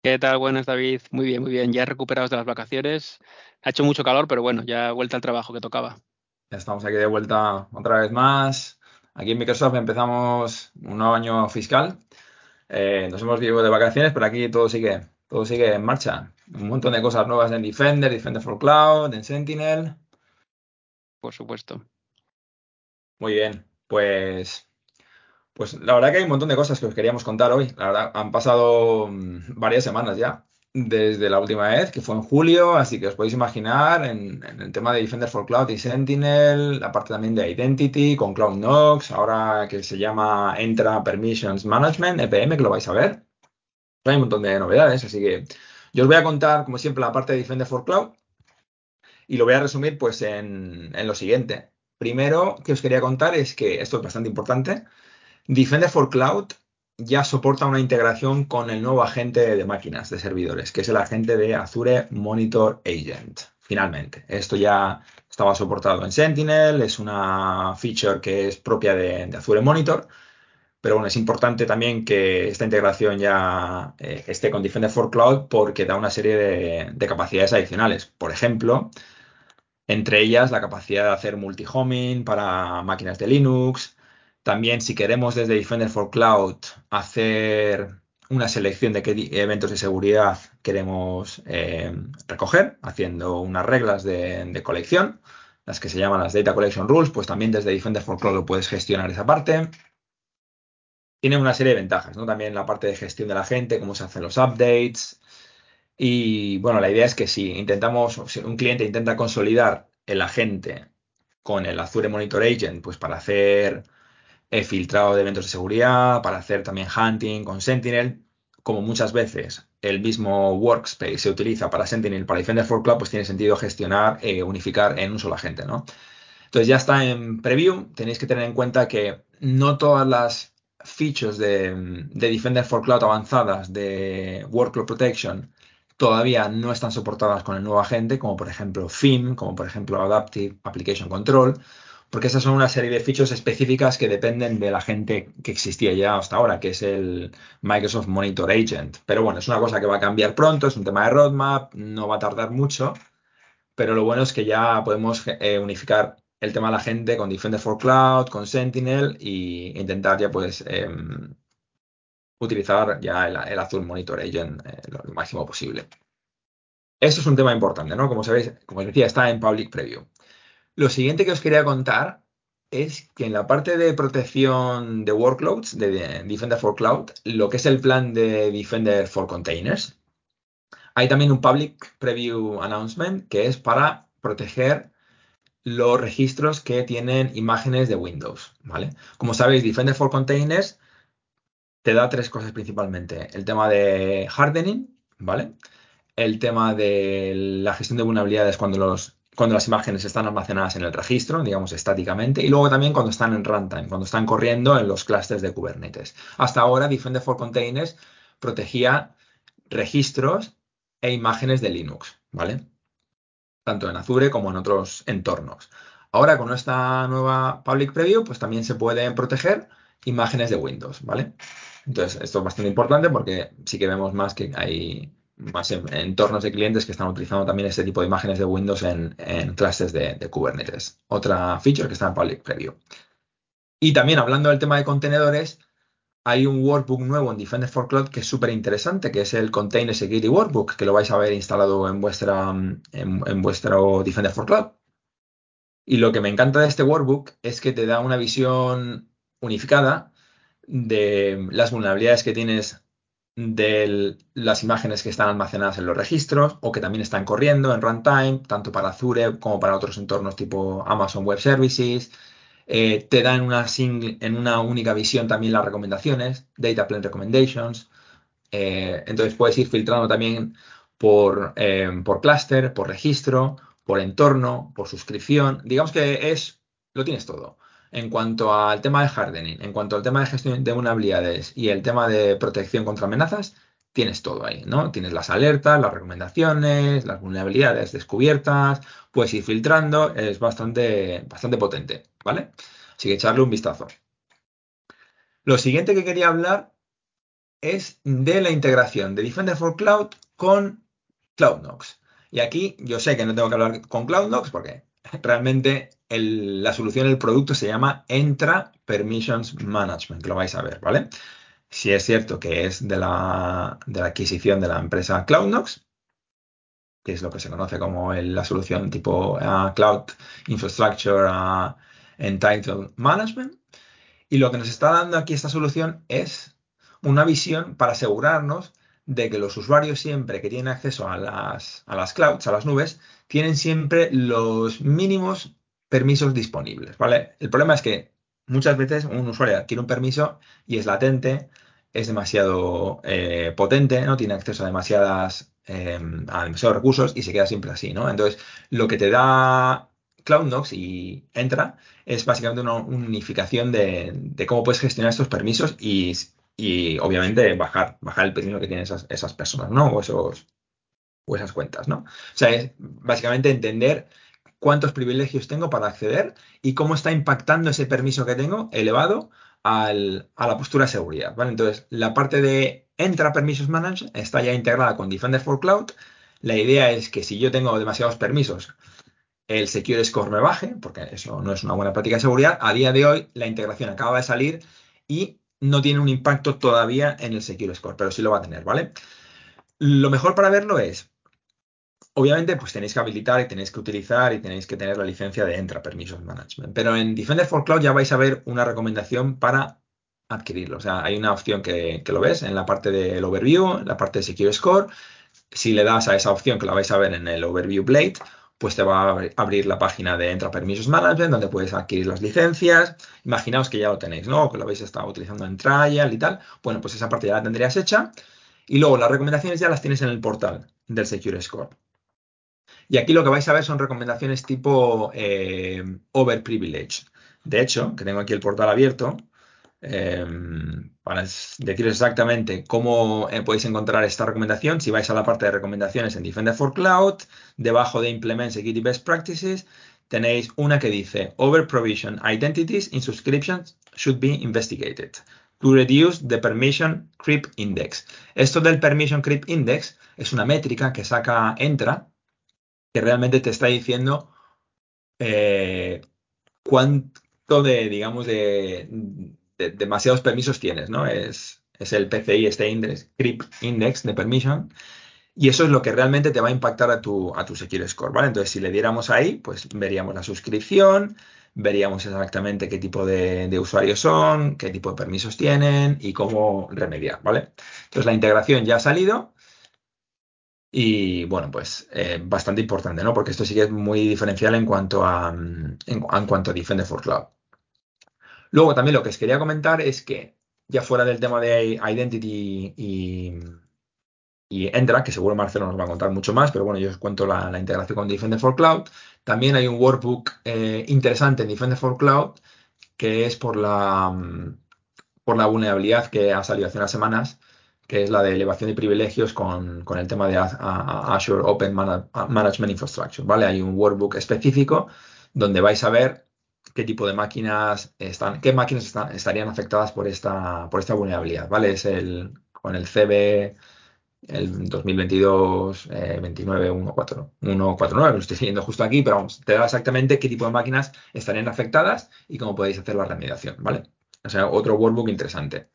¿Qué tal? Buenas, David. Muy bien, muy bien. Ya recuperados de las vacaciones. Ha hecho mucho calor, pero bueno, ya vuelta al trabajo que tocaba. Ya estamos aquí de vuelta otra vez más. Aquí en Microsoft empezamos un nuevo año fiscal. Eh, nos hemos ido de vacaciones, pero aquí todo sigue, todo sigue en marcha. Un montón de cosas nuevas en Defender, Defender for Cloud, en Sentinel. Por supuesto. Muy bien, pues pues la verdad que hay un montón de cosas que os queríamos contar hoy. La verdad, han pasado mm, varias semanas ya desde la última vez, que fue en julio, así que os podéis imaginar en, el tema de Defender for Cloud y Sentinel, la parte también de Identity con Cloud Knox, ahora que se llama Entra Permissions Management, EPM, que lo vais a ver. Hay un montón de novedades, así que yo os voy a contar, como siempre, la parte de Defender for Cloud y lo voy a resumir pues en, en lo siguiente. Primero que os quería contar es que esto es bastante importante Defender for Cloud ya soporta una integración con el nuevo agente de máquinas, de servidores, que es el agente de Azure Monitor Agent. Finalmente, esto ya estaba soportado en Sentinel, es una feature que es propia de, Azure Monitor, pero bueno, es importante también que esta integración ya eh, esté con Defender for Cloud porque da una serie de, de capacidades adicionales. Por ejemplo, entre ellas la capacidad de hacer multi-homing para máquinas de Linux, también si queremos desde Defender for Cloud hacer una selección de qué eventos de seguridad queremos eh, recoger, haciendo unas reglas de, colección, las que se llaman las Data Collection Rules, pues también desde Defender for Cloud lo puedes gestionar esa parte. Tiene una serie de ventajas, ¿no? También la parte de gestión de la gente, cómo se hacen los updates. Y bueno, la idea es que si intentamos, si un cliente intenta consolidar el agente con el Azure Monitor Agent, pues para hacer He filtrado de eventos de seguridad, para hacer también hunting con Sentinel. Como muchas veces el mismo workspace se utiliza para Sentinel, para Defender for Cloud, pues tiene sentido gestionar, e unificar en un solo agente, ¿no? Entonces ya está en preview. Tenéis que tener en cuenta que no todas las features de, de Defender for Cloud avanzadas de Workload Protection todavía no están soportadas con el nuevo agente, como por ejemplo FIM, como por ejemplo Adaptive Application Control porque esas son una serie de features específicas que dependen de la gente que existía ya hasta ahora, que es el Microsoft Monitor Agent. Pero bueno, es una cosa que va a cambiar pronto, es un tema de roadmap, no va a tardar mucho, pero lo bueno es que ya podemos eh, unificar el tema de la gente con Defender for Cloud, con Sentinel e intentar ya pues em, utilizar ya el, Azure Monitor Agent eh, lo máximo posible. Eso es un tema importante, ¿no? Como sabéis, como os decía, está en Public Preview. Lo siguiente que os quería contar es que en la parte de protección de workloads de Defender for Cloud, lo que es el plan de Defender for Containers, hay también un Public Preview Announcement que es para proteger los registros que tienen imágenes de Windows, ¿vale? Como sabéis, Defender for Containers te da tres cosas principalmente. El tema de hardening, ¿vale? El tema de la gestión de vulnerabilidades cuando los cuando las imágenes están almacenadas en el registro, digamos estáticamente, y luego también cuando están en runtime, cuando están corriendo en los clusters de Kubernetes. Hasta ahora, Defender for Containers protegía registros e imágenes de Linux, ¿vale? Tanto en Azure como en otros entornos. Ahora, con esta nueva Public Preview, pues también se pueden proteger imágenes de Windows, ¿vale? Entonces, esto es bastante importante porque sí que vemos más que hay más en, entornos de clientes que están utilizando también este tipo de imágenes de Windows en, clases de, Kubernetes. Otra feature que está en Public Preview. Y también hablando del tema de contenedores, hay un workbook nuevo en Defender for Cloud que es súper interesante, que es el Container Security Workbook, que lo vais a ver instalado en, vuestra, en vuestro Defender for Cloud. Y lo que me encanta de este workbook es que te da una visión unificada de las vulnerabilidades que tienes de las imágenes que están almacenadas en los registros o que también están corriendo en runtime, tanto para Azure como para otros entornos tipo Amazon Web Services. Eh, te dan una en una única visión también las recomendaciones, Data Plan Recommendations. Eh, entonces puedes ir filtrando también por, eh, por clúster, por registro, por entorno, por suscripción. Digamos que es, lo tienes todo. En cuanto al tema de hardening, en cuanto al tema de gestión de vulnerabilidades y el tema de protección contra amenazas, tienes todo ahí, ¿no? Tienes las alertas, las recomendaciones, las vulnerabilidades descubiertas, puedes ir filtrando, es bastante, bastante potente, ¿vale? Así que echarle un vistazo. Lo siguiente que quería hablar es de la integración de Defender for Cloud con CloudNox. Y aquí yo sé que no tengo que hablar con CloudNox porque realmente la solución, el producto se llama Entra Permissions Management, lo vais a ver, ¿vale? Si es cierto que es de la, adquisición de la empresa CloudNox, que es lo que se conoce como la solución tipo Cloud Infrastructure Entitled Management. Y lo que nos está dando aquí esta solución es una visión para asegurarnos de que los usuarios siempre que tienen acceso a las, a las clouds, a las nubes, tienen siempre los mínimos permisos disponibles, ¿vale? El problema es que muchas veces un usuario adquiere un permiso y es latente, es demasiado eh, potente, no tiene acceso a demasiadas em, a demasiados recursos y se queda siempre así, ¿no? Entonces, lo que te da CloudNox y Entra es básicamente una unificación de, cómo puedes gestionar estos permisos y, obviamente bajar, bajar el permiso que tienen esas, esas personas, ¿no? O, esos, o esas cuentas, ¿no? O sea, es básicamente entender cuántos privilegios tengo para acceder y cómo está impactando ese permiso que tengo elevado a la postura de seguridad, ¿vale? Entonces, la parte de Entra Permissions Management está ya integrada con Defender for Cloud. La idea es que si yo tengo demasiados permisos, el Secure Score me baje, porque eso no es una buena práctica de seguridad. A día de hoy, la integración acaba de salir y no tiene un impacto todavía en el Secure Score, pero sí lo va a tener, ¿vale? Lo mejor para verlo es, obviamente, pues tenéis que habilitar y tenéis que utilizar y tenéis que tener la licencia de Entra Permissions Management. Pero en Defender for Cloud ya vais a ver una recomendación para adquirirlo. O sea, hay una opción que, lo ves en la parte del overview, en la parte de Secure Score. Si le das a esa opción, que la vais a ver en el Overview Blade, pues te va a abrir la página de Entra Permissions Management, donde puedes adquirir las licencias. Imaginaos que ya lo tenéis, ¿no? Que lo habéis estado utilizando en trial y tal. Bueno, pues esa parte ya la tendrías hecha. Y luego las recomendaciones ya las tienes en el portal del Secure Score. Y aquí lo que vais a ver son recomendaciones tipo eh, overprivileged. De hecho, que tengo aquí el portal abierto, Em, para deciros exactamente cómo eh, podéis encontrar esta recomendación, si vais a la parte de recomendaciones en Defender for Cloud, debajo de Implement Security Best Practices, tenéis una que dice Over Provision Identities in Subscriptions should be investigated to reduce the Permission Creep Index. Esto del Permission Creep Index es una métrica que saca Entra, que realmente te está diciendo eh, cuánto de, digamos, de, demasiados permisos tienes, ¿no? Es, es el PCI, este index, CRIP Index de Permission. Y eso es lo que realmente te va a impactar a tu, a tu Secure Score, ¿vale? Entonces, si le diéramos ahí, pues veríamos la suscripción, veríamos exactamente qué tipo de, usuarios son, qué tipo de permisos tienen y cómo remediar, ¿vale? Entonces, la integración ya ha salido y, bueno, pues eh, bastante importante, ¿no? Porque esto sí que es muy diferencial en cuanto a, en, en cuanto a Defender for Cloud. Luego también lo que os quería comentar es que ya fuera del tema de Identity y, y Endra, que seguro Marcelo nos va a contar mucho más, pero bueno, yo os cuento la, integración con Defender for Cloud. También hay un workbook eh, interesante en Defender for Cloud, que es por la, por la vulnerabilidad que ha salido hace unas semanas, que es la de elevación de privilegios con, el tema de Azure Open Management Infrastructure. ¿vale? Hay un workbook específico donde vais a ver qué tipo de máquinas están, qué máquinas estarían afectadas por esta, por esta vulnerabilidad, ¿vale? Es el con el CB el 2022 eh, 29 149, lo estoy siguiendo justo aquí, pero vamos, te da exactamente qué tipo de máquinas estarían afectadas y cómo podéis hacer la remediación, ¿vale? O sea, otro workbook interesante.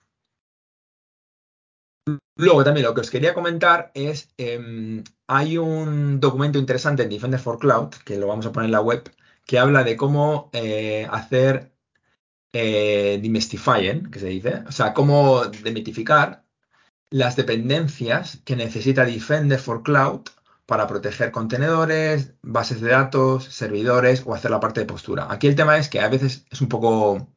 Luego también lo que os quería comentar es, em, hay un documento interesante en Defender for Cloud, que lo vamos a poner en la web, que habla de cómo eh, hacer eh, demystifying, que se dice, o sea, cómo demitificar las dependencias que necesita Defender for Cloud para proteger contenedores, bases de datos, servidores o hacer la parte de postura. Aquí el tema es que a veces es un poco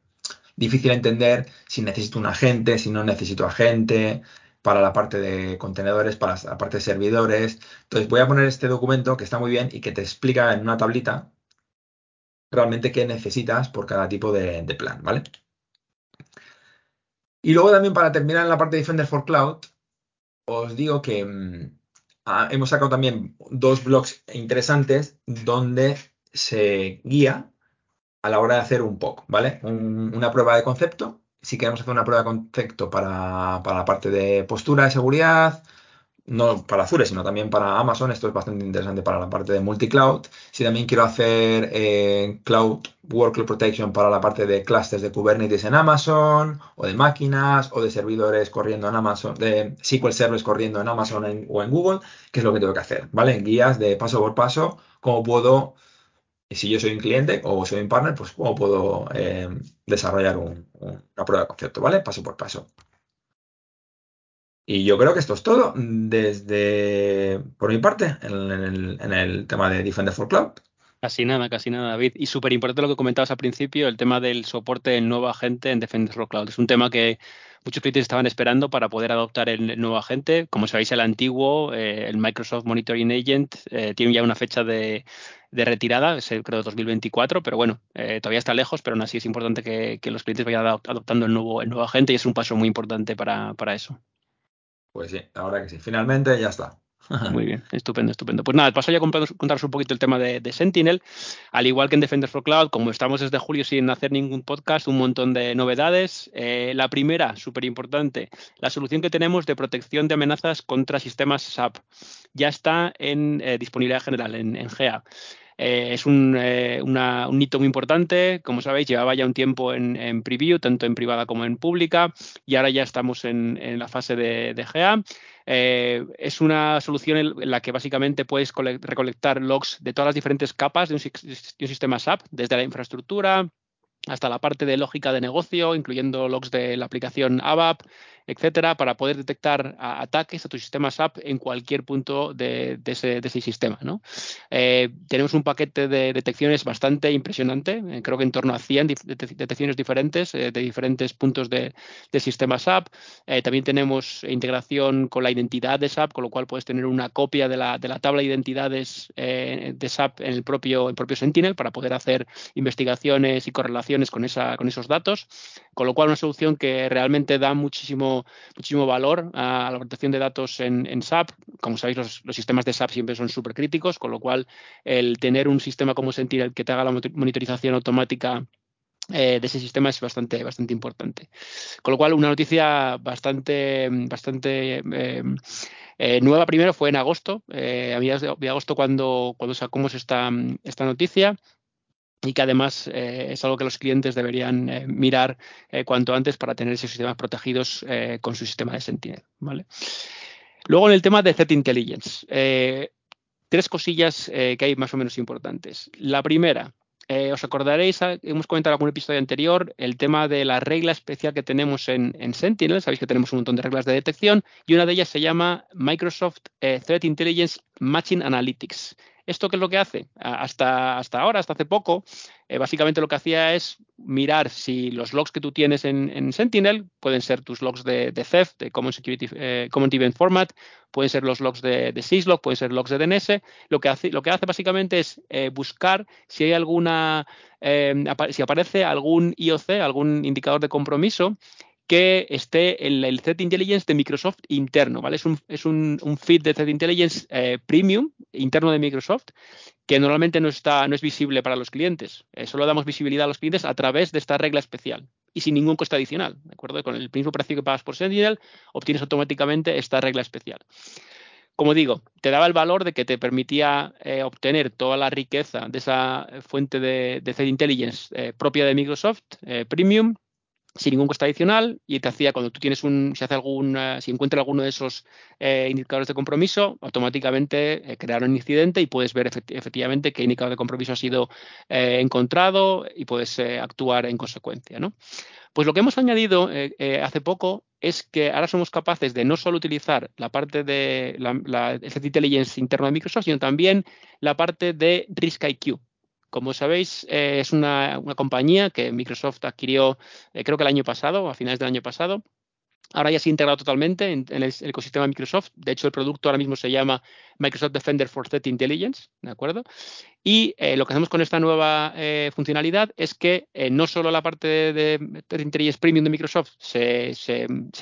difícil entender si necesito un agente, si no necesito agente. Para la parte de contenedores, para la parte de servidores. Entonces voy a poner este documento que está muy bien y que te explica en una tablita realmente qué necesitas por cada tipo de, plan, ¿vale? Y luego también para terminar en la parte de Defender for Cloud, os digo que mm, hemos sacado también dos blogs interesantes donde se guía a la hora de hacer un POC, ¿vale? una prueba de concepto. Si queremos hacer una prueba de concepto para, para la parte de postura de seguridad, no para Azure, sino también para Amazon. Esto es bastante interesante para la parte de multi-cloud. Si también quiero hacer eh, Cloud Workload Protection para la parte de clusters de Kubernetes en Amazon, o de máquinas, o de servidores corriendo en Amazon, de SQL Servers corriendo en Amazon o en Google, ¿qué es lo que tengo que hacer? ¿Vale? Guías de paso por paso, cómo puedo, si yo soy un cliente o soy un partner, pues cómo puedo eh, desarrollar una prueba de concepto, ¿vale? Paso por paso. Y yo creo que esto es todo desde, por mi parte, en, el, tema de Defender for Cloud. Casi nada, casi nada, David. Y súper importante lo que comentabas al principio, el tema del soporte en nuevo agente en Defender for Cloud. Es un tema que muchos clientes estaban esperando para poder adoptar el nuevo agente. Como sabéis, el antiguo, eh, el Microsoft Monitoring Agent, eh, tiene ya una fecha de, retirada, es creo 2024, pero bueno, eh, todavía está lejos, pero aún así es importante que, los clientes vayan adoptando el nuevo, el nuevo agente y es un paso muy importante para eso. Pues sí, ahora que sí. Finalmente ya está. Muy bien, estupendo, estupendo. Pues nada, paso ya a contaros un poquito el tema de, Sentinel. Al igual que en Defender for Cloud, como estamos desde julio sin hacer ningún podcast, un montón de novedades. Eh, la primera, súper importante, la solución que tenemos de protección de amenazas contra sistemas SAP. Ya está en eh, disponibilidad general, en, en GA. Eh, es un, un, hito muy importante, como sabéis, llevaba ya un tiempo en, preview, tanto en privada como en pública, y ahora ya estamos en, la fase de, de GA. Eh, es una solución en la que básicamente puedes recolectar logs de todas las diferentes capas de un, sistema SAP, desde la infraestructura hasta la parte de lógica de negocio, incluyendo logs de la aplicación ABAP, etcétera, para poder detectar ataques a tu sistema SAP en cualquier punto de, ese, sistema. Eh, tenemos un paquete de detecciones bastante impresionante, eh, creo que en torno a 100 detecciones diferentes eh, de diferentes puntos de, sistema SAP. también tenemos integración con la identidad de SAP, con lo cual puedes tener una copia de la, tabla de identidades de SAP en el propio Sentinel para poder hacer investigaciones y correlaciones con, esos datos, con lo cual una solución que realmente da muchísimo muchísimo, valor a la protección de datos en, SAP. Como sabéis, los, sistemas de SAP siempre son súper críticos, con lo cual el tener un sistema como Sentinel que te haga la monitorización automática eh, de ese sistema es bastante, bastante importante. Con lo cual, una noticia bastante, bastante eh, eh, nueva primero fue en agosto, a mediados de, agosto cuando, cuando sacamos esta noticia y que además eh, es algo que los clientes deberían eh, mirar eh, cuanto antes para tener esos sistemas protegidos con su sistema de Sentinel. ¿vale? Luego en el tema de Threat Intelligence, tres cosillas que hay más o menos importantes. La primera, os acordaréis, ah, hemos comentado en algún episodio anterior, el tema de la regla especial que tenemos en, en, Sentinel. Sabéis que tenemos un montón de reglas de detección y una de ellas se llama Microsoft Threat Intelligence Matching Analytics. ¿Esto qué es lo que hace? Hasta, hasta ahora, hasta hace poco, eh, básicamente lo que hacía es mirar si los logs que tú tienes en, Sentinel pueden ser tus logs de, de theft, de Common, Security, eh, Common Event Format, pueden ser los logs de, syslog, pueden ser logs de DNS. Lo que hace, lo que hace básicamente es eh, buscar si hay alguna, si aparece algún IOC, algún indicador de compromiso que esté en el Threat Intelligence de Microsoft interno, ¿vale? Es un, es un, feed de Threat Intelligence eh, premium interno de Microsoft que normalmente no, está, no es visible para los clientes. Eh, solo damos visibilidad a los clientes a través de esta regla especial y sin ningún coste adicional, ¿de acuerdo? Con el mismo precio que pagas por Sentinel, obtienes automáticamente esta regla especial. Como digo, te daba el valor de que te permitía eh, obtener toda la riqueza de esa fuente de, de Threat Intelligence propia de Microsoft, Premium, sin ningún coste adicional y te hacía cuando tú tienes un, si hace algún, eh, si encuentra alguno de esos eh, indicadores de compromiso, automáticamente eh, crear un incidente y puedes ver efectivamente qué indicador de compromiso ha sido encontrado y puedes actuar en consecuencia. ¿no? Pues lo que hemos añadido hace poco es que ahora somos capaces de no solo utilizar la parte de la, la intelligence interno de Microsoft, sino también la parte de Risk IQ. Como sabéis, eh, es una, compañía que Microsoft adquirió, eh, creo que el año pasado, a finales del año pasado, Ahora ya se ha integrado totalmente en, el, ecosistema de Microsoft. De hecho, el producto ahora mismo se llama Microsoft Defender for Threat Intelligence, ¿de acuerdo? Y eh, lo que hacemos con esta nueva funcionalidad es que no solo la parte de, Threat Intelligence Premium de Microsoft se,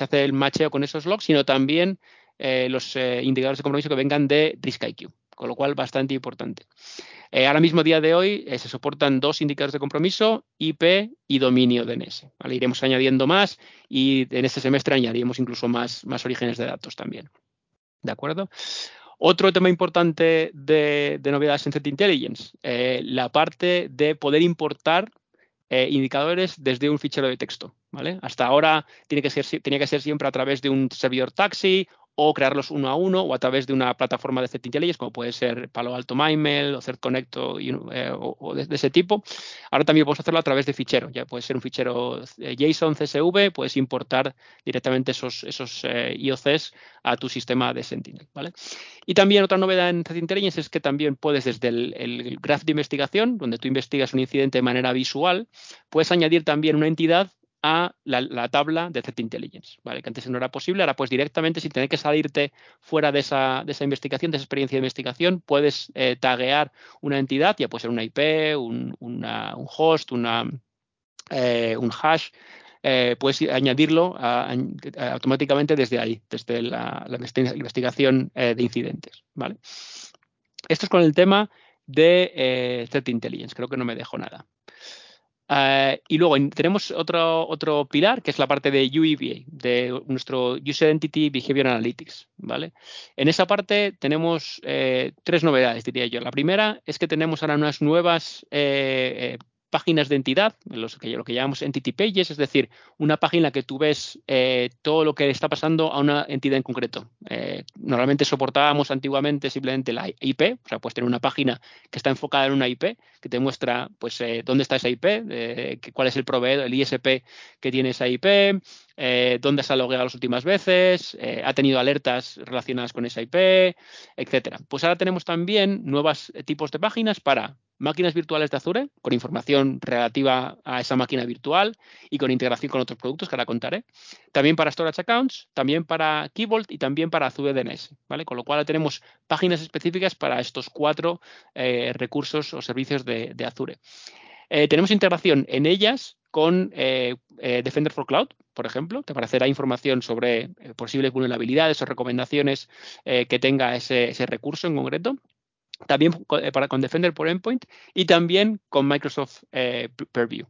hace el macheo con esos logs, sino también los indicadores de compromiso que vengan de RiskIQ, con lo cual bastante importante. Eh, ahora mismo, día de hoy, eh, se soportan dos indicadores de compromiso, IP y dominio DNS. Iremos añadiendo más y en este semestre añadiremos incluso más, más orígenes de datos también. ¿De acuerdo? Otro tema importante de, novedades en Threat Intelligence, eh, la parte de poder importar indicadores desde un fichero de texto. ¿vale? Hasta ahora tiene que ser, tenía que ser siempre a través de un servidor taxi o crearlos uno a uno o a través de una plataforma de Threat Intelligence, como puede ser Palo Alto MyMail o Threat Connect o, eh, de, ese tipo. Ahora también puedes hacerlo a través de fichero. Ya puede ser un fichero eh, JSON, CSV, puedes importar directamente esos, esos eh, IOCs a tu sistema de Sentinel. ¿vale? Y también otra novedad en Threat Intelligence es que también puedes desde el, el graph de investigación, donde tú investigas un incidente de manera visual, puedes añadir también una entidad a la, tabla de Threat Intelligence, ¿vale? que antes no era posible, ahora pues directamente sin tener que salirte fuera de esa, de esa investigación, de esa experiencia de investigación, puedes eh, taguear una entidad, ya puede ser una IP, un, host, una, eh, un hash, eh, puedes añadirlo automáticamente desde ahí, desde la, investigación de incidentes. ¿vale? Esto es con el tema de Threat Intelligence, creo que no me dejo nada. Eh, y luego tenemos otro, otro pilar que es la parte de UEBA, de nuestro User Entity Behavior Analytics. ¿vale? En esa parte tenemos eh, tres novedades, diría yo. La primera es que tenemos ahora unas nuevas eh, páginas de entidad, lo que llamamos entity pages, es decir, una página que tú ves eh, todo lo que está pasando a una entidad en concreto. Eh, normalmente soportábamos antiguamente simplemente la IP, o sea, puedes tener una página que está enfocada en una IP, que te muestra pues eh, dónde está esa IP, cuál es el proveedor, el ISP que tiene esa IP, dónde se ha logueado las últimas veces, ha tenido alertas relacionadas con esa IP, etcétera. Pues ahora tenemos también nuevos tipos de páginas para máquinas virtuales de Azure con información relativa a esa máquina virtual y con integración con otros productos que ahora contaré. También para Storage Accounts, también para Key y también para Azure DNS. ¿vale? Con lo cual tenemos páginas específicas para estos cuatro eh, recursos o servicios de, Azure. Eh, tenemos integración en ellas con eh, Defender for Cloud, por ejemplo. Te aparecerá información sobre posibles vulnerabilidades o recomendaciones que tenga ese recurso en concreto también eh, para, con Defender por Endpoint y también con Microsoft eh, Purview.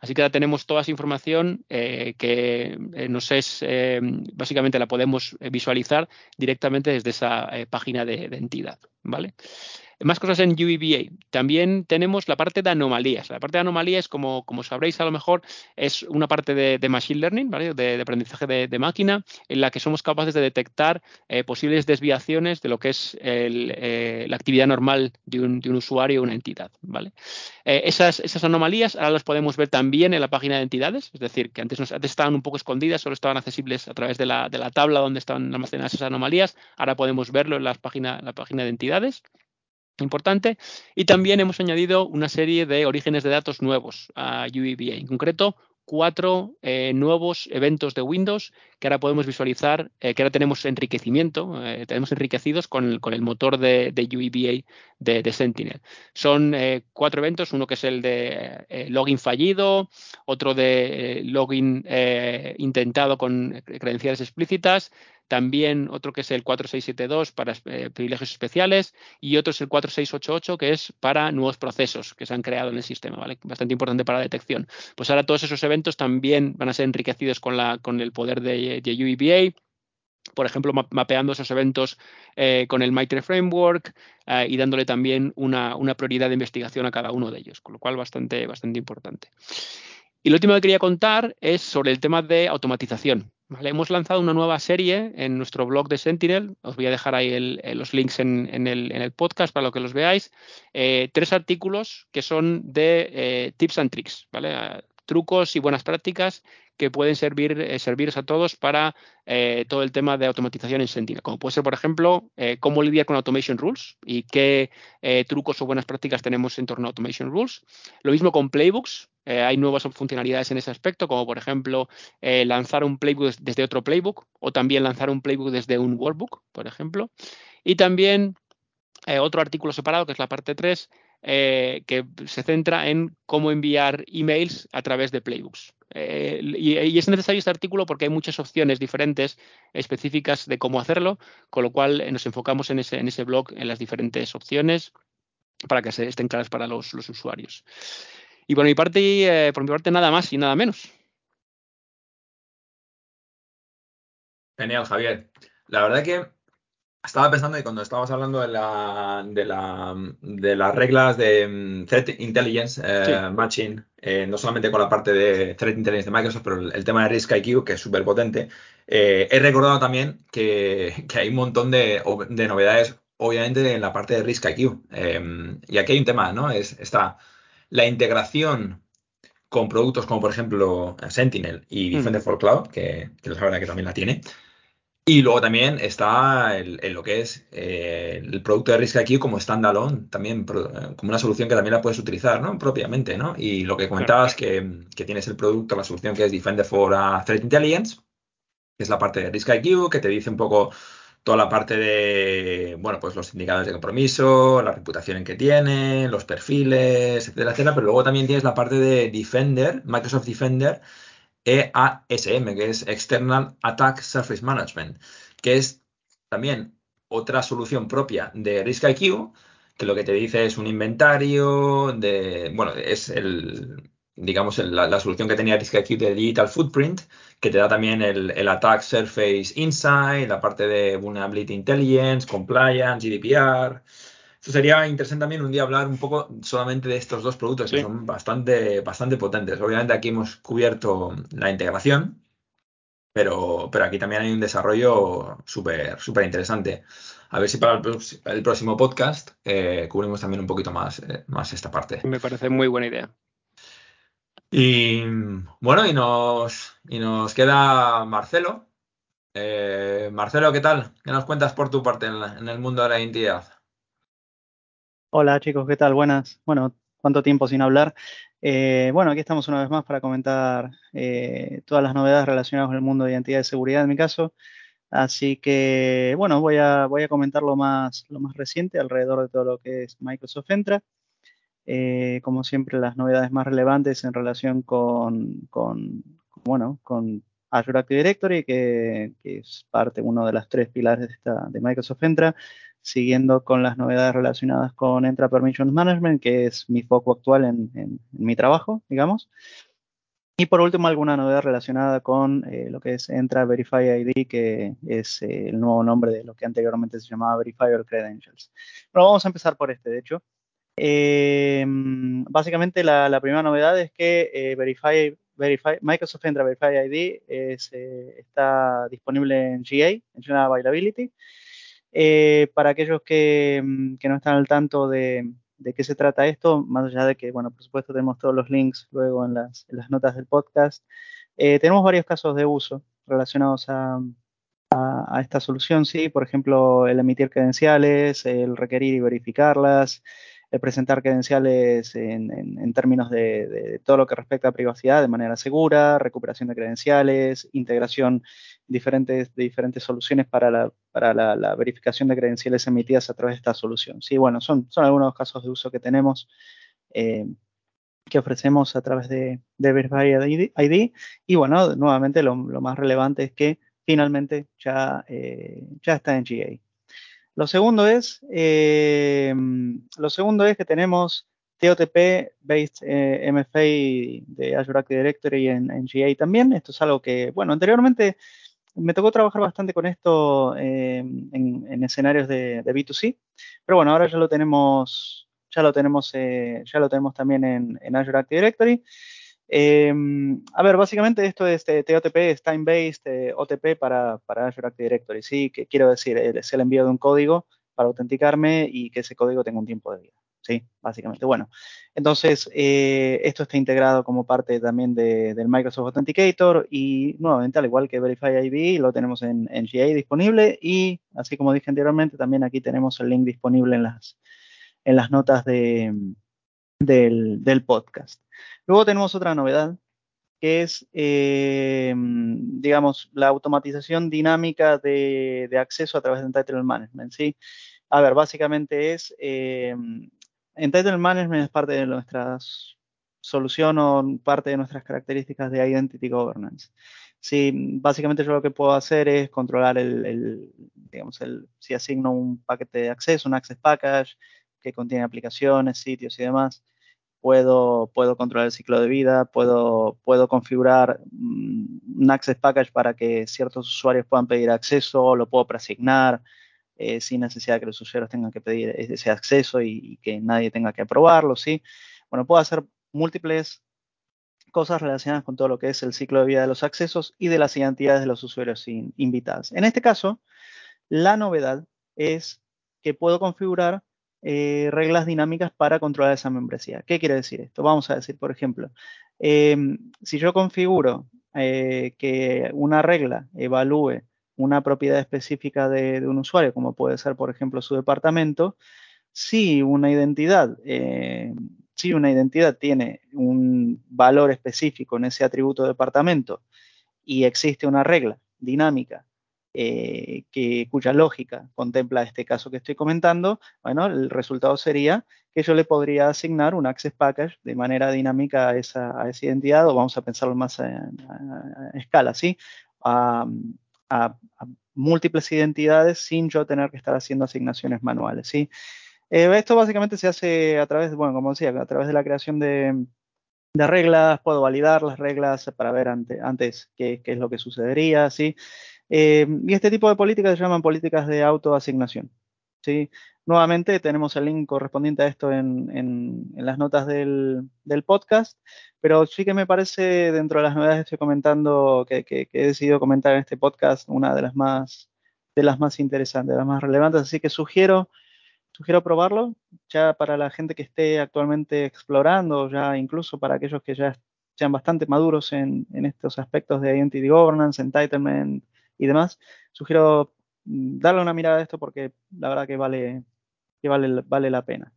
Así que ya tenemos toda esa información eh, que nos es, básicamente la podemos visualizar directamente desde esa página de, de, entidad. ¿vale? Más cosas en UEBA. También tenemos la parte de anomalías. La parte de anomalías, como, como sabréis a lo mejor, es una parte de, Machine Learning, de, aprendizaje de, máquina, en la que somos capaces de detectar eh, posibles desviaciones de lo que es eh, la actividad normal de un, usuario o una entidad. ¿vale? Eh, esas, anomalías ahora las podemos ver también en la página de entidades, es decir, que antes, estaban un poco escondidas, solo estaban accesibles a través de la, tabla donde estaban almacenadas esas anomalías. Ahora podemos verlo en la página, la página de entidades importante. Y también hemos añadido una serie de orígenes de datos nuevos a UEBA, en concreto cuatro eh, nuevos eventos de Windows que ahora podemos visualizar, eh, que ahora tenemos enriquecimiento, eh, tenemos enriquecidos con el, con el motor de, de UEBA de, Sentinel. Son cuatro eventos, uno que es el de login fallido, otro de login intentado con credenciales explícitas, también otro que es el 4672 para eh, privilegios especiales y otro es el 4688 que es para nuevos procesos que se han creado en el sistema, ¿vale? Bastante importante para la detección. Pues ahora todos esos eventos también van a ser enriquecidos con, la, con el poder de, de UEBA por ejemplo, mapeando esos eventos eh, con el Mitre Framework eh, y dándole también una, una, prioridad de investigación a cada uno de ellos, con lo cual bastante, bastante importante. Y lo último que quería contar es sobre el tema de automatización. Hemos lanzado una nueva serie en nuestro blog de Sentinel. Os voy a dejar ahí los links en, el, podcast para que los veáis. Eh, tres artículos que son de eh, tips and tricks, ¿vale? trucos y buenas prácticas que pueden servir, eh, serviros a todos para eh, todo el tema de automatización en Sentinel. Como puede ser, por ejemplo, cómo lidiar con Automation Rules y qué trucos o buenas prácticas tenemos en torno a Automation Rules. Lo mismo con Playbooks. Hay nuevas funcionalidades en ese aspecto, como por ejemplo lanzar un playbook desde otro playbook o también lanzar un playbook desde un workbook, por ejemplo. Y también otro artículo separado, que es la parte 3, eh, que se centra en cómo enviar emails a través de playbooks. Eh, y, es necesario este artículo porque hay muchas opciones diferentes específicas de cómo hacerlo, con lo cual eh, nos enfocamos en ese, en ese blog en las diferentes opciones para que se estén claras para los, usuarios. Y por mi parte, por mi parte, nada más y nada menos. Genial, Javier. La verdad que estaba pensando que cuando estábamos hablando de, la, de, la, de las reglas de mm, Threat Intelligence eh, Matching, eh, no solamente con la parte de Threat Intelligence de Microsoft, pero el, tema de Risk IQ, que es súper potente, eh, he recordado también que, que, hay un montón de, de, novedades, obviamente, en la parte de Risk IQ. y aquí hay un tema, ¿no? Es, está la integración con productos como, por ejemplo, Sentinel y mm. Defender for Cloud, que, que la verdad que también la tiene. Y luego también está el, lo que es eh, el producto de Risk aquí como standalone, también eh, como una solución que también la puedes utilizar, ¿no? Propiamente, ¿no? Y lo que comentabas que, que, tienes el producto, la solución que es Defender for Threat Intelligence, que es la parte de Risk IQ, que te dice un poco toda la parte de, bueno, pues los indicadores de compromiso, la reputación en que tiene, los perfiles, etcétera, etcétera. Pero luego también tienes la parte de Defender, Microsoft Defender, EASM, que es External Attack Surface Management, que es también otra solución propia de Risk IQ, que lo que te dice es un inventario de, bueno, es el, digamos, la, solución que tenía Risk IQ de Digital Footprint, que te da también el, el Attack Surface Insight, la parte de Vulnerability Intelligence, Compliance, GDPR, sería interesante también un día hablar un poco solamente de estos dos productos que son bastante, bastante potentes. Obviamente aquí hemos cubierto la integración, pero, pero aquí también hay un desarrollo súper súper interesante. A ver si para el, próximo podcast eh, cubrimos también un poquito más, eh, más esta parte. Me parece muy buena idea. Y bueno, y nos, y nos queda Marcelo. Eh, Marcelo, ¿qué tal? ¿Qué nos cuentas por tu parte en, en el mundo de la identidad? Hola chicos, ¿qué tal? Buenas. Bueno, cuánto tiempo sin hablar. Eh, bueno, aquí estamos una vez más para comentar eh, todas las novedades relacionadas con el mundo de identidad y seguridad en mi caso. Así que, bueno, voy a, voy a comentar lo más, lo más reciente alrededor de todo lo que es Microsoft Entra. Eh, como siempre, las novedades más relevantes en relación con, con bueno, con Azure Active Directory, que, que, es parte, uno de las tres pilares de, esta, de Microsoft Entra siguiendo con las novedades relacionadas con Entra Permissions Management, que es mi foco actual en, mi trabajo, digamos. Y por último, alguna novedad relacionada con eh, lo que es Entra Verify ID, que es eh, el nuevo nombre de lo que anteriormente se llamaba Verifier Credentials. Pero vamos a empezar por este, de hecho. Eh, básicamente, la, primera novedad es que Verify, Microsoft Entra Verify ID está disponible en GA, en General Availability. Eh, para aquellos mm, que, no están al tanto de, qué se trata esto, más allá de que, bueno, por supuesto tenemos todos los links luego en las, notas del podcast, eh, tenemos varios casos de uso relacionados a, esta solución, sí, por ejemplo, el emitir credenciales, el requerir y verificarlas, el presentar credenciales en, términos de, todo lo que respecta a privacidad de manera segura, recuperación de credenciales, integración diferentes, de diferentes soluciones para, la, para la, verificación de credenciales emitidas a través de esta solución. Sí, bueno, son, son algunos casos de uso que tenemos. Eh, que ofrecemos a través de, de Verify ID. Y bueno, nuevamente lo, más relevante es que finalmente ya, eh, ya está en GA. Lo segundo es, eh, lo segundo es que tenemos TOTP based eh, MFA de Azure Active Directory en, GA también. Esto es algo que, bueno, anteriormente me tocó trabajar bastante con esto eh, en, escenarios de, B2C, pero bueno, ahora ya lo tenemos, ya lo tenemos, ya lo tenemos también en, en Azure Active Directory. Em, a ver, básicamente esto es TOTP, es time-based eh, OTP para, para Azure Active Directory. Sí, que quiero decir, es el envío de un código para autenticarme y que ese código tenga un tiempo de vida. Sí, básicamente. Bueno, entonces eh, esto está integrado como parte también del Microsoft Authenticator y nuevamente, al igual que Verify ID, lo tenemos en, GA disponible y así como dije anteriormente, también aquí tenemos el link disponible en las, en las notas de, del, podcast. Luego tenemos otra novedad que es, eh, digamos, la automatización dinámica de, acceso a través de Entitlement Management. ¿sí? A ver, básicamente es, eh, Entitlement Management es parte de nuestra solución o parte de nuestras características de Identity Governance. Sí, básicamente yo lo que puedo hacer es controlar el, digamos, el, si asigno un paquete de acceso, un access package que contiene aplicaciones, sitios y demás, puedo, puedo controlar el ciclo de vida, puedo, puedo configurar mm, un access package para que ciertos usuarios puedan pedir acceso, lo puedo preasignar eh, sin necesidad de que los usuarios tengan que pedir ese acceso y, que nadie tenga que aprobarlo, ¿sí? Bueno, puedo hacer múltiples cosas relacionadas con todo lo que es el ciclo de vida de los accesos y de las identidades de los usuarios invitados. En este caso, la novedad es que puedo configurar eh, reglas dinámicas para controlar esa membresía. ¿Qué quiere decir esto? Vamos a decir, por ejemplo, em, si yo configuro eh, que una regla evalúe una propiedad específica de, un usuario, como puede ser, por ejemplo, su departamento, si una identidad, eh, si una identidad tiene un valor específico en ese atributo de departamento y existe una regla dinámica eh, que, cuya lógica contempla este caso que estoy comentando, bueno, el resultado sería que yo le podría asignar un access package de manera dinámica a esa, identidad, o vamos a pensarlo más a, escala, ¿sí? A, múltiples identidades sin yo tener que estar haciendo asignaciones manuales, ¿sí? Eh, esto básicamente se hace a través, bueno, como decía, a través de la creación de, reglas, puedo validar las reglas para ver antes qué, qué, es lo que sucedería, ¿sí? Eh, y este tipo de políticas se llaman políticas de autoasignación. ¿sí? Nuevamente tenemos el link correspondiente a esto en, las notas del, podcast, pero sí que me parece dentro de las novedades que estoy comentando, que, he decidido comentar en este podcast, una de las más, de las más interesantes, de las más relevantes, así que sugiero, sugiero probarlo ya para la gente que esté actualmente explorando, ya incluso para aquellos que ya sean bastante maduros en, en estos aspectos de identity governance, entitlement, y demás, sugiero mm, darle una mirada a esto porque la verdad que vale, que vale, vale la pena.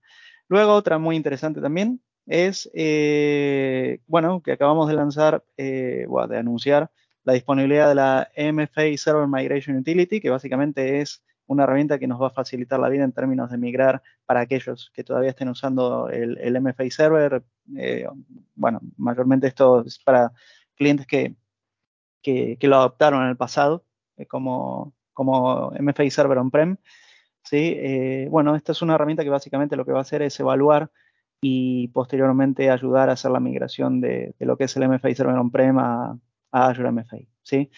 Luego, otra muy interesante también es, eh, bueno, que acabamos de lanzar, eh, de anunciar la disponibilidad de la MFA Server Migration Utility, que básicamente es una herramienta que nos va a facilitar la vida en términos de migrar para aquellos que todavía estén usando el, MFA Server. Eh, bueno, mayormente esto es para clientes que, que, que, lo adoptaron en el pasado como, como MFI Server On-Prem. ¿sí? Eh, bueno, esta es una herramienta que básicamente lo que va a hacer es evaluar y posteriormente ayudar a hacer la migración de, lo que es el MFI Server On-Prem a, Azure MFI. ¿sí?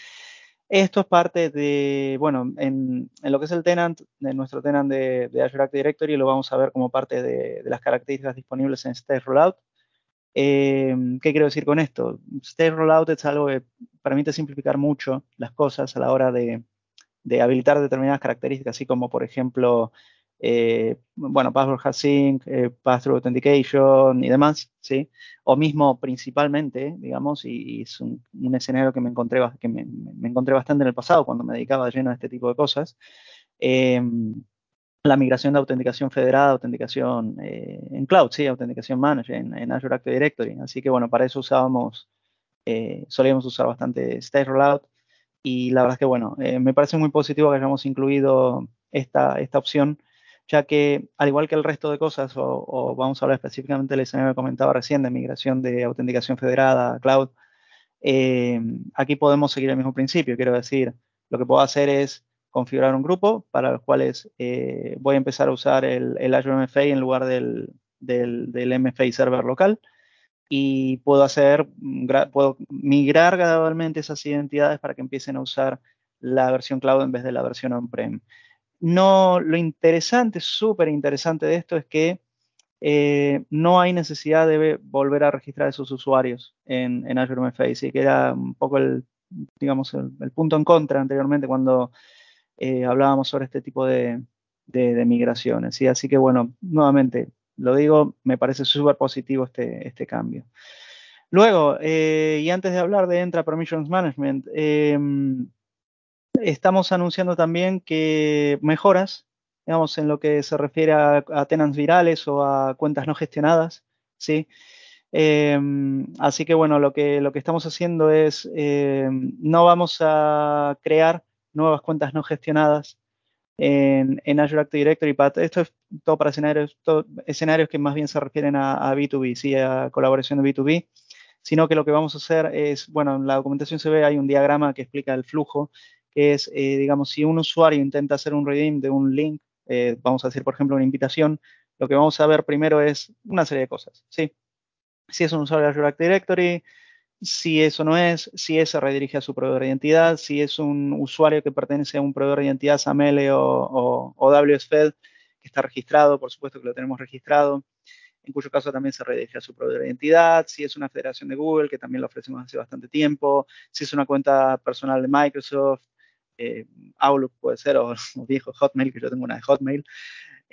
Esto es parte de, bueno, en, lo que es el tenant, de nuestro tenant de, Azure Active Directory, lo vamos a ver como parte de, las características disponibles en State Rollout. Eh, ¿Qué quiero decir con esto? State Rollout es algo que permite simplificar mucho las cosas a la hora de, habilitar determinadas características, así como, por ejemplo, eh, bueno, Password Hasync, eh, Password Authentication y demás, ¿sí? O mismo principalmente, digamos, y, es un, escenario que me encontré, que me, encontré bastante en el pasado cuando me dedicaba lleno a este tipo de cosas. Em, la migración de autenticación federada, autenticación eh, en cloud, sí, autenticación manager en, en, Azure Active Directory. Así que bueno, para eso usábamos, eh, solíamos usar bastante State Rollout y la verdad es que bueno, eh, me parece muy positivo que hayamos incluido esta, esta opción, ya que al igual que el resto de cosas, o, vamos a hablar específicamente del escenario que comentaba recién de migración de autenticación federada a cloud, aquí podemos seguir el mismo principio, quiero decir, lo que puedo hacer es configurar un grupo para los cuales eh, voy a empezar a usar el, Azure MFA en lugar del, del, MFA server local y puedo hacer, puedo migrar gradualmente esas identidades para que empiecen a usar la versión cloud en vez de la versión on-prem. No, lo interesante, súper interesante de esto es que eh, no hay necesidad de volver a registrar esos usuarios en, en Azure MFA, así que era un poco el, digamos, el punto en contra anteriormente cuando eh, hablábamos sobre este tipo de, migraciones. Así que bueno, nuevamente, lo digo, me parece súper positivo este, este cambio. Luego, eh, y antes de hablar de Entra Permissions Management, em, estamos anunciando también que mejoras, digamos, en lo que se refiere a, tenants virales o a cuentas no gestionadas, ¿sí? Em, así que bueno, lo que, lo que estamos haciendo es, em, no vamos a crear nuevas cuentas no gestionadas en, Azure Active Directory. esto es todo para escenarios, escenarios que más bien se refieren a, a B2B, ¿sí? a colaboración de B2B sino que lo que vamos a hacer es, bueno, en la documentación se ve, hay un diagrama que explica el flujo, que es, eh, digamos, si un usuario intenta hacer un redeem de un link, eh, vamos a decir, por ejemplo, una invitación, lo que vamos a ver primero es una serie de cosas, ¿sí? Si es un usuario de Azure Active Directory, si eso no es, si ese redirige a su proveedor de identidad, si es un usuario que pertenece a un proveedor de identidad SAML o, o, o WSFed, que está registrado, por supuesto que lo tenemos registrado, en cuyo caso también se redirige a su proveedor de identidad, si es una federación de Google, que también lo ofrecemos hace bastante tiempo, si es una cuenta personal de Microsoft, eh, Outlook puede ser, o, viejo Hotmail, que yo tengo una de Hotmail.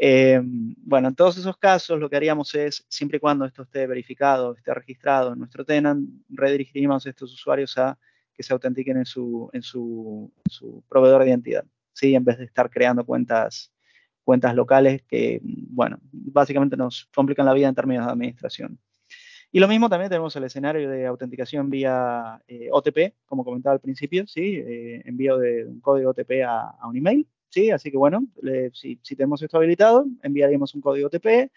Eh, bueno, en todos esos casos lo que haríamos es, siempre y cuando esto esté verificado, esté registrado en nuestro tenant, redirigiríamos a estos usuarios a que se autentiquen en su, proveedor de identidad, ¿sí? en vez de estar creando cuentas cuentas locales que, bueno, básicamente nos complican la vida en términos de administración. Y lo mismo también tenemos el escenario de autenticación vía eh, OTP, como comentaba al principio, ¿sí? Eh, envío de un código OTP a, un email, ¿sí? Así que bueno, si, tenemos esto habilitado, enviaríamos un código OTP, eh,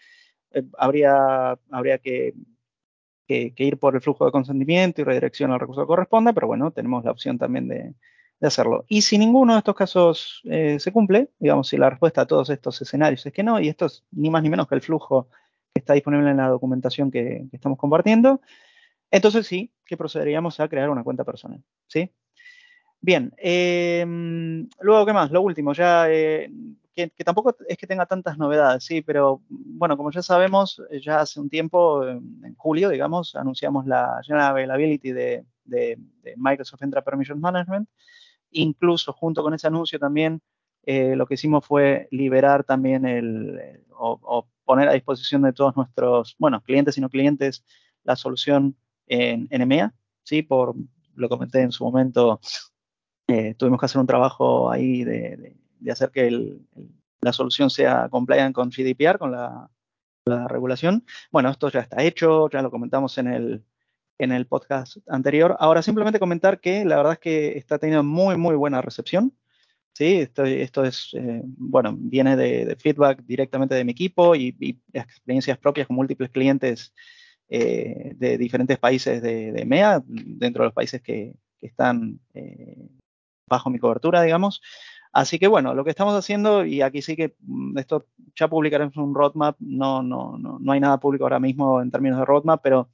habría, habría que, que, ir por el flujo de consentimiento y redirección al recurso que corresponda, pero bueno, tenemos la opción también de, de hacerlo. Y si ninguno de estos casos eh, se cumple, digamos, si la respuesta a todos estos escenarios es que no, y esto es ni más ni menos que el flujo que está disponible en la documentación que, estamos compartiendo, entonces sí que procederíamos a crear una cuenta personal. ¿sí? Bien, em, luego, ¿qué más? Lo último, ya eh, que, tampoco es que tenga tantas novedades, sí, pero bueno, como ya sabemos, ya hace un tiempo, en julio, digamos, anunciamos la General Availability de, Microsoft Entra Permission Management, Incluso junto con ese anuncio también eh, lo que hicimos fue liberar también el, o, poner a disposición de todos nuestros, bueno, clientes y no clientes, la solución en, en EMEA, ¿sí? Por, lo comenté en su momento, eh, tuvimos que hacer un trabajo ahí de, hacer que la solución sea compliant con GDPR, con la, la regulación. Bueno, esto ya está hecho, ya lo comentamos en el, en el podcast anterior. Ahora simplemente comentar que la verdad es que está teniendo muy, muy buena recepción. Sí, esto, esto es, eh, bueno, viene de, feedback directamente de mi equipo y, experiencias propias con múltiples clientes eh, de diferentes países de, de, MEA, dentro de los países que, están eh, bajo mi cobertura, digamos. Así que bueno, lo que estamos haciendo, y aquí sí que mm, esto ya publicaremos un roadmap, no, no, no, no hay nada público ahora mismo en términos de roadmap, pero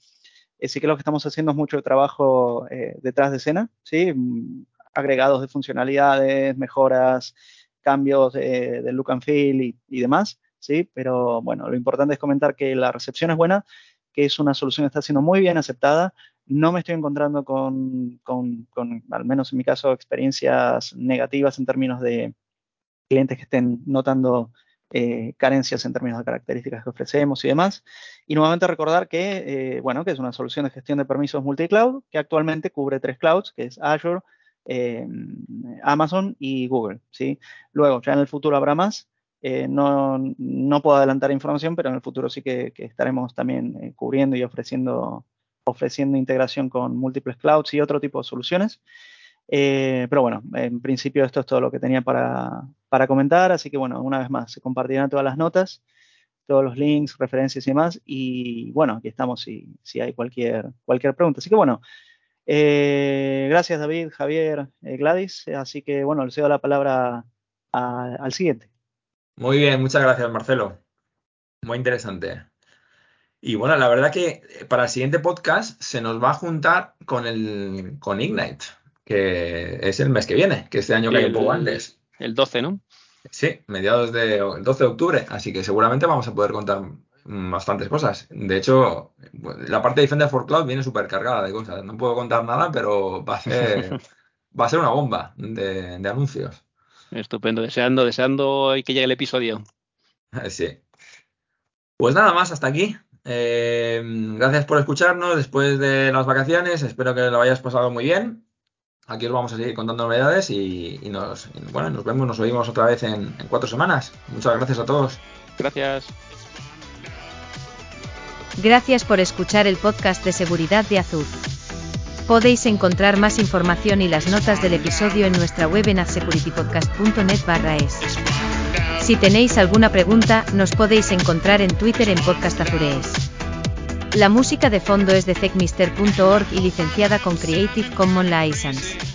eh, sí que lo que estamos haciendo es mucho trabajo eh, detrás de escena, ¿sí? Mm, agregados de funcionalidades, mejoras, cambios de, look and feel y, demás, ¿sí? Pero bueno, lo importante es comentar que la recepción es buena, que es una solución que está siendo muy bien aceptada. No me estoy encontrando con, con, con, al menos en mi caso, experiencias negativas en términos de clientes que estén notando eh, carencias en términos de características que ofrecemos y demás. Y nuevamente recordar que, eh, bueno, que es una solución de gestión de permisos multicloud que actualmente cubre tres clouds, que es Azure, eh, Amazon y Google. ¿sí? Luego, ya en el futuro habrá más. no, no, puedo adelantar información, pero en el futuro sí que estaremos también cubriendo y ofreciendo, ofreciendo integración con múltiples clouds y otro tipo de soluciones. Eh, pero bueno, en principio esto es todo lo que tenía para, para, comentar, así que bueno, una vez más, se compartirán todas las notas, todos los links, referencias y demás, y bueno, aquí estamos si, si hay cualquier, cualquier pregunta. Así que bueno, eh, gracias David, Javier, eh, Gladys, así que bueno, le cedo la palabra al siguiente. Muy bien, muchas gracias Marcelo, muy interesante. Y bueno, la verdad que para el siguiente podcast se nos va a juntar con el con Ignite que es el mes que viene, que este año cae un poco antes. El 12, ¿no? Sí, mediados de 12 de octubre, así que seguramente vamos a poder contar bastantes cosas. De hecho, la parte de Defender for Cloud viene súper cargada de cosas. No puedo contar nada, pero va a ser, va a ser una bomba de, de anuncios. Estupendo, deseando, deseando que llegue el episodio. Sí. Pues nada más, hasta aquí. Eh, gracias por escucharnos después de las vacaciones. Espero que lo hayas pasado muy bien. Aquí os vamos a seguir contando novedades y, nos, bueno, nos vemos, nos oímos otra vez en, en cuatro semanas. Muchas gracias a todos. Gracias. Gracias por escuchar el podcast de seguridad de Azur. Podéis encontrar más información y las notas del episodio en nuestra web en azsecuritypodcast.net barra es. Si tenéis alguna pregunta, nos podéis encontrar en Twitter en Podcast Azurees. La música de fondo es de techmister.org y licenciada con Creative Commons License.